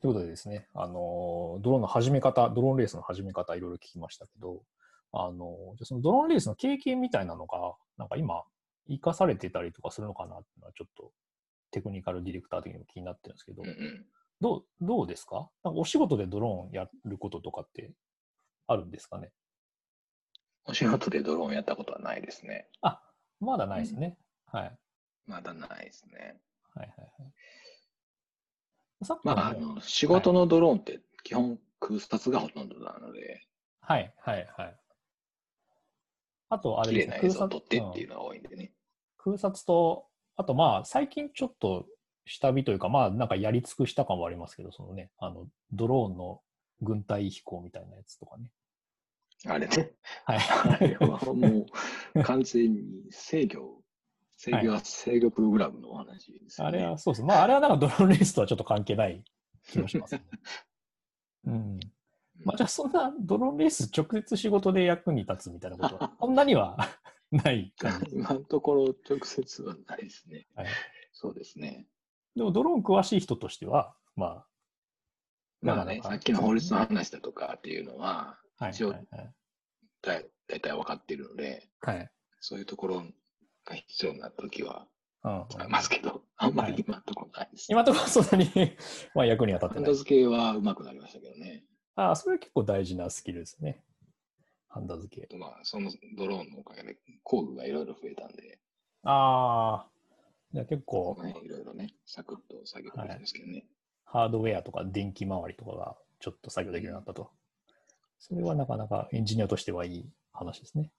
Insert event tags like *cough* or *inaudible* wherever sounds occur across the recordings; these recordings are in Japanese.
ということでですね、あの、ドローンの始め方、ドローンレースの始め方、いろいろ聞きましたけど、あの、じゃあそのドローンレースの経験みたいなのが、なんか今、生かされてたりとかするのかなっていうのは、ちょっとテクニカルディレクター的にも気になってるんですけど、うんうん。どう、どうですか？なんかお仕事でドローンやることとかってあるんですかね？お仕事でドローンやったことはないですね。あ、まだないですね。はい。まだないですね。はいはいはい。さっきまあ、あのの、仕事のドローンって基本空撮がほとんどなので、はいはいはい。あと、あれ綺ですね麗な映像を撮ってってうんいうのが多いんでね。空撮と、あとまあ、最近ちょっと下火というか、まあ、なんかやり尽くした感はありますけど、そのね、あの、ドローンの軍隊飛行みたいなやつとかね。あれね。はい。あれはもう完全に制御、制御は制御プログラムのお話ですよね。あれは、そうです。まあ、あれはなんかドローンレースとはちょっと関係ない気もします、ね。*laughs* うん。まあ、じゃあ、そんなドローンレース直接仕事で役に立つみたいなことは、*laughs* そんなには *laughs* ない感じ。今のところ直接はないですね。はいそうですね。でも、ドローン詳しい人としては、ままあね、さっきの法律の話だとかっていうのは、あ、はい。一応はいはいだい大体分かっているので、はい。そういうところが必要な時はうん使いますけど、あんまり今のところないです。今のところそんなに *laughs* まあ役には立ってないハンダ。付けはうまくなりましたけどね。ああ、それは結構大事なスキルですね。ハンダ付け。まあ、そのドローンのおかげで工具がいろいろ増えたんで、ああ、じゃあ結構ね、いろいろね、サクッと作業できるんですけどね。ハードウェアとか電気周りとかがちょっと作業できるようになったと。それはなかなかエンジニアとしてはいい話ですね。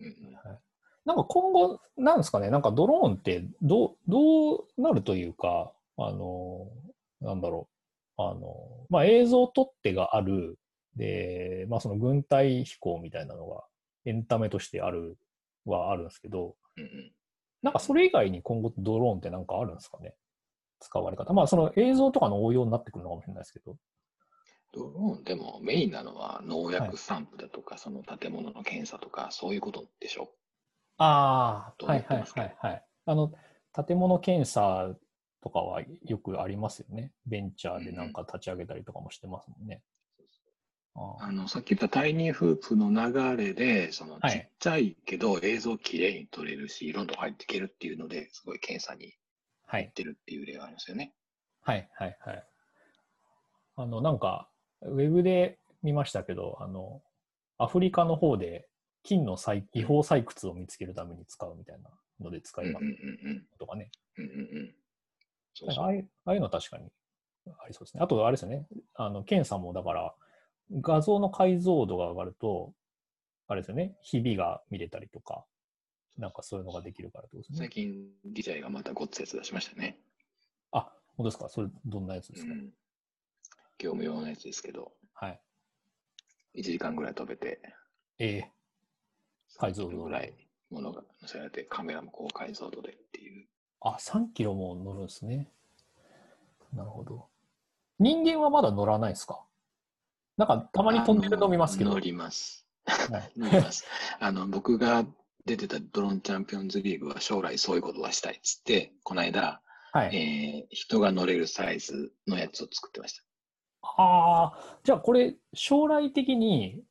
うんうんなんか今後、なんですかね、なんかドローンってどう、どうなるというか、あの、なんだろう、あの、まあ映像取っ手がある、で、まあその軍隊飛行みたいなのがエンタメとしてある、はあるんですけど、なんかそれ以外に今後ドローンってなんかあるんですかね？使われ方。まあその映像とかの応用になってくるのかもしれないですけど。ドローンでもメインなのは農薬散布だとか、その建物の検査とか、そういうことでしょ？ああ、はいはいはいはい。あの、建物検査とかはよくありますよね。ベンチャーでなんか立ち上げたりとかもしてますもんね。ああの、さっき言ったタイニーフープの流れで、そのはいちっちゃいけど映像きれいに撮れるし、色々入っていけるっていうので、すごい検査にはい。行ってるっていう例がありますよね。はいはいはい。あの、なんか、ウェブで見ましたけど、あの、アフリカの方で金の採違法採掘を見つけるために使うみたいなので使いますとかね。ああいうの確かにありそうですね。あと、あれですよね。あの、検査もだから、画像の解像度が上がると、あれですよね。ひびが見れたりとか、なんかそういうのができるからですね最。近 DJI がまたごっつやつ出しましたね。あ、本当ですか？それ、どんなやつですか、うん。業務用のやつですけど、はい。1時間ぐらい飛べて、ええ解像度ぐらいものが載せられて、カメラも高解像度でっていう。あ、3キロも乗るんですね。なるほど。人間はまだ乗らないですか？なんか、たまに飛んでるの見ますけど。乗ります。はい *laughs* 乗ります。あの、僕が出てたドローンチャンピオンズリーグは将来そういうことはしたいっつって、この間、はい。えー人が乗れるサイズのやつを作ってました。ああ、じゃあこれ、将来的に、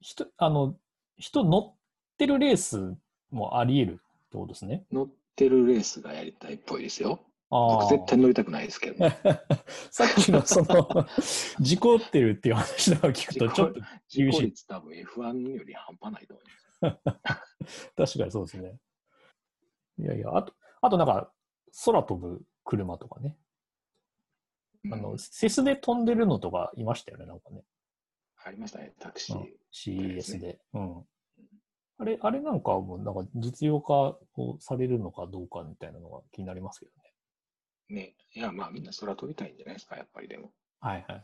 人、あの、人乗ってるレースもあり得るってことですね。乗ってるレースがやりたいっぽいですよ。僕絶対乗りたくないですけどね。*laughs* さっきのその、*laughs* 事故ってるっていう話とか聞くと、ちょっと事故厳しい。率多分 F1 より半端ないと思います。*laughs* 確かにそうですね。いやいや、あと、あとなんか、空飛ぶ車とかね。あの、うんセスで飛んでるのとかいましたよね、なんかね。ありましたね、タクシー。ねで。うん。あれ、あれなんかも、なんか実用化をされるのかどうかみたいなのが気になりますけどね。ね。いや、まあみんな空飛びたいんじゃないですか、やっぱりでも。はいはいはい。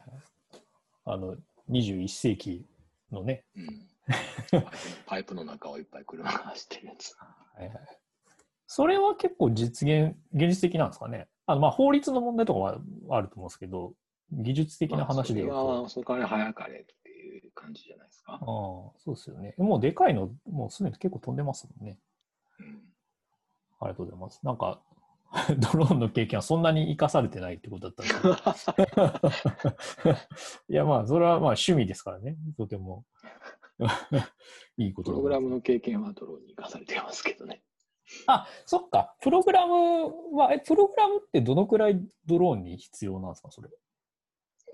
あの、21世紀のね、うん。*laughs* パイプの中をいっぱい車が走ってるやつ。はいはい。それは結構実現、現実的なんですかね。あの、まあ、法律の問題とかはあると思うんですけど、技術的な話で言うまあそれと。は遅かれ早かれっ感じじゃないですかああ。、そうですよね。もうでかいの、もうすでに結構飛んでますもんね。うん。ありがとうございます。なんか、*laughs* ドローンの経験はそんなに生かされてないってことだったんで *laughs* いや、まあ、それはまあ趣味ですからね。とても *laughs* いいことだプログラムの経験はドローンに生かされてますけどね。あ、そっか。プログラムは、え、プログラムってどのくらいドローンに必要なんですか、それ。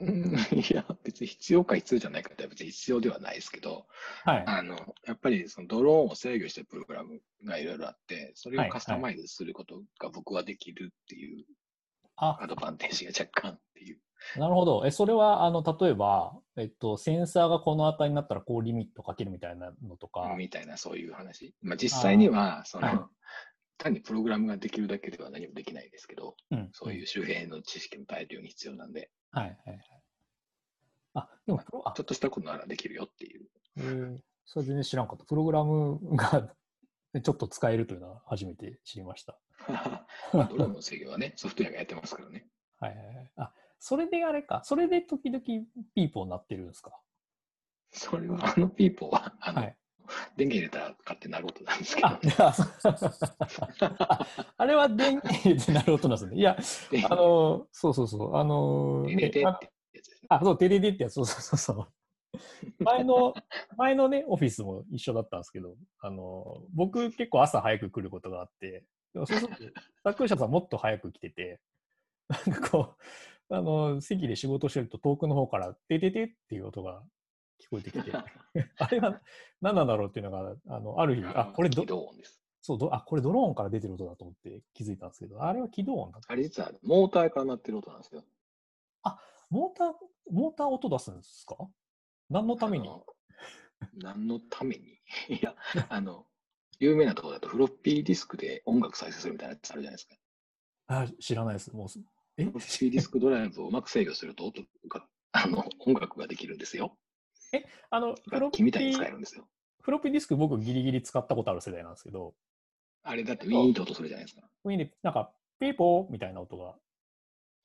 うん *laughs* いや、別に必要か必要じゃないかって別に必要ではないですけど、はい。あの、やっぱりそのドローンを制御してるプログラムがいろいろあって、それはいをカスタマイズすることが僕はできるっていうあ、アドバンテージが若干っていう。なるほど。え、それは、あの、例えば、えっと、センサーがこの値になったら、こう、リミットかけるみたいなのとか。みたいなそういう話。まあ実際には、その、はい単にプログラムができるだけでは何もできないですけど、うん。そういう周辺の知識も大量に必要なんで、はい、はい、はい。あ、でも、プロ、あちょ、っとしたことならできるよっていう。えーそれ全然知らんかった。プログラムが *laughs* ちょっと使えるというのは初めて知りました。*laughs* まあドローンの制御はね、*laughs* ソフトウェアがやってますからね。はいはいはい。あ、それであれか。それで時々ピーポーになってるんですか？それは、あのピーポーは、あの、はい。*laughs* 電源入れたら勝手になることなんですけど、あ、いやそうあ *laughs* あれは電源入れてなる音なんですね。いや、であの、そうそうそう。あの、入れてねってやつですね。あ、そう、テレデってやつ、そうそうそうそう。*laughs* 前の、前のね、オフィスも一緒だったんですけど、あの、僕結構朝早く来ることがあって、でもそうすると、作者さんもっと早く来てて、なんかこう、あの、席で仕事してると遠くの方から、てててっていう音が聞こえてきて、*laughs* あれは何なんだろうっていうのが、あの、ある日、あ、これど起、動音です。そうど、あ、これドローンから出てる音だと思って気づいたんですけど、あれは起動音だった。あれ実はモーターから鳴ってる音なんですよ。モーター、モーター音出すんですか？何のために？あの何のために？*laughs* いや、あの、有名なところだとフロッピーディスクで音楽再生するみたいなやつあるじゃないですか。あ知らないです。もうす、え？フロッピーディスクドライブをうまく制御すると音が、あの、音楽ができるんですよ。あの、フロッピみたいに使えー、るんですよ。フロッピーディスク僕ギリギリ使ったことある世代なんですけど、あれだってウィーンと音するじゃないですか。上になんか、ピーポーみたいな音が。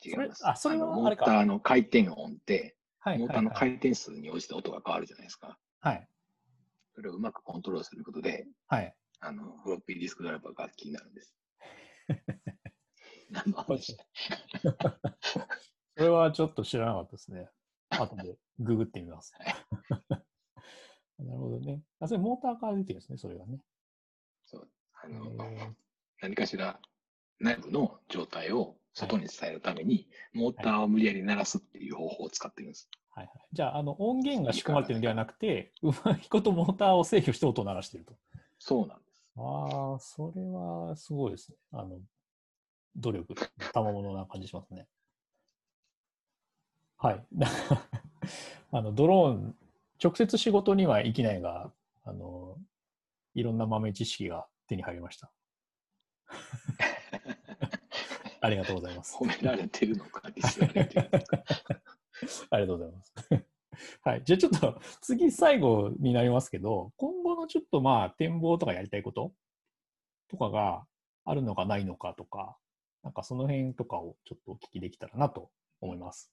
違います。あそれはあれかーターの回転音って、はい、モー。ターの回転数に応じて音が変わるじゃないですか。はい。それをうまくコントロールすることで、はい。あの、フロッピーディスクドライバーが楽器になるんです。*laughs* 何の話？*laughs* それはちょっと知らなかったですね。後でググってみます。*laughs* なるほどね。あ、それモーターから出てるんですね、それがね。そう。あへの、ー何かしら内部の状態を外に伝えるために、モーターを無理やり鳴らすっていう方法を使ってるんです。はいはい。じゃあ、あの、音源が仕込まれてるんではなくて、うまいことモーターを制御して音を鳴らしていると。そうなんです。ああ、それはすごいですね。あの、努力、賜物な感じしますね。はい。あの、ドローン、直接仕事には生きないが、あの、いろんな豆知識が手に入りました。*laughs* ありがとうございます。褒められてるのか、ディスられてるのか。*laughs* ありがとうございます。*laughs* はい。じゃあちょっと次最後になりますけど、今後のちょっとまあ展望とかやりたいこと？とかがあるのかないのかとか、なんかその辺とかをちょっとお聞きできたらなと思います。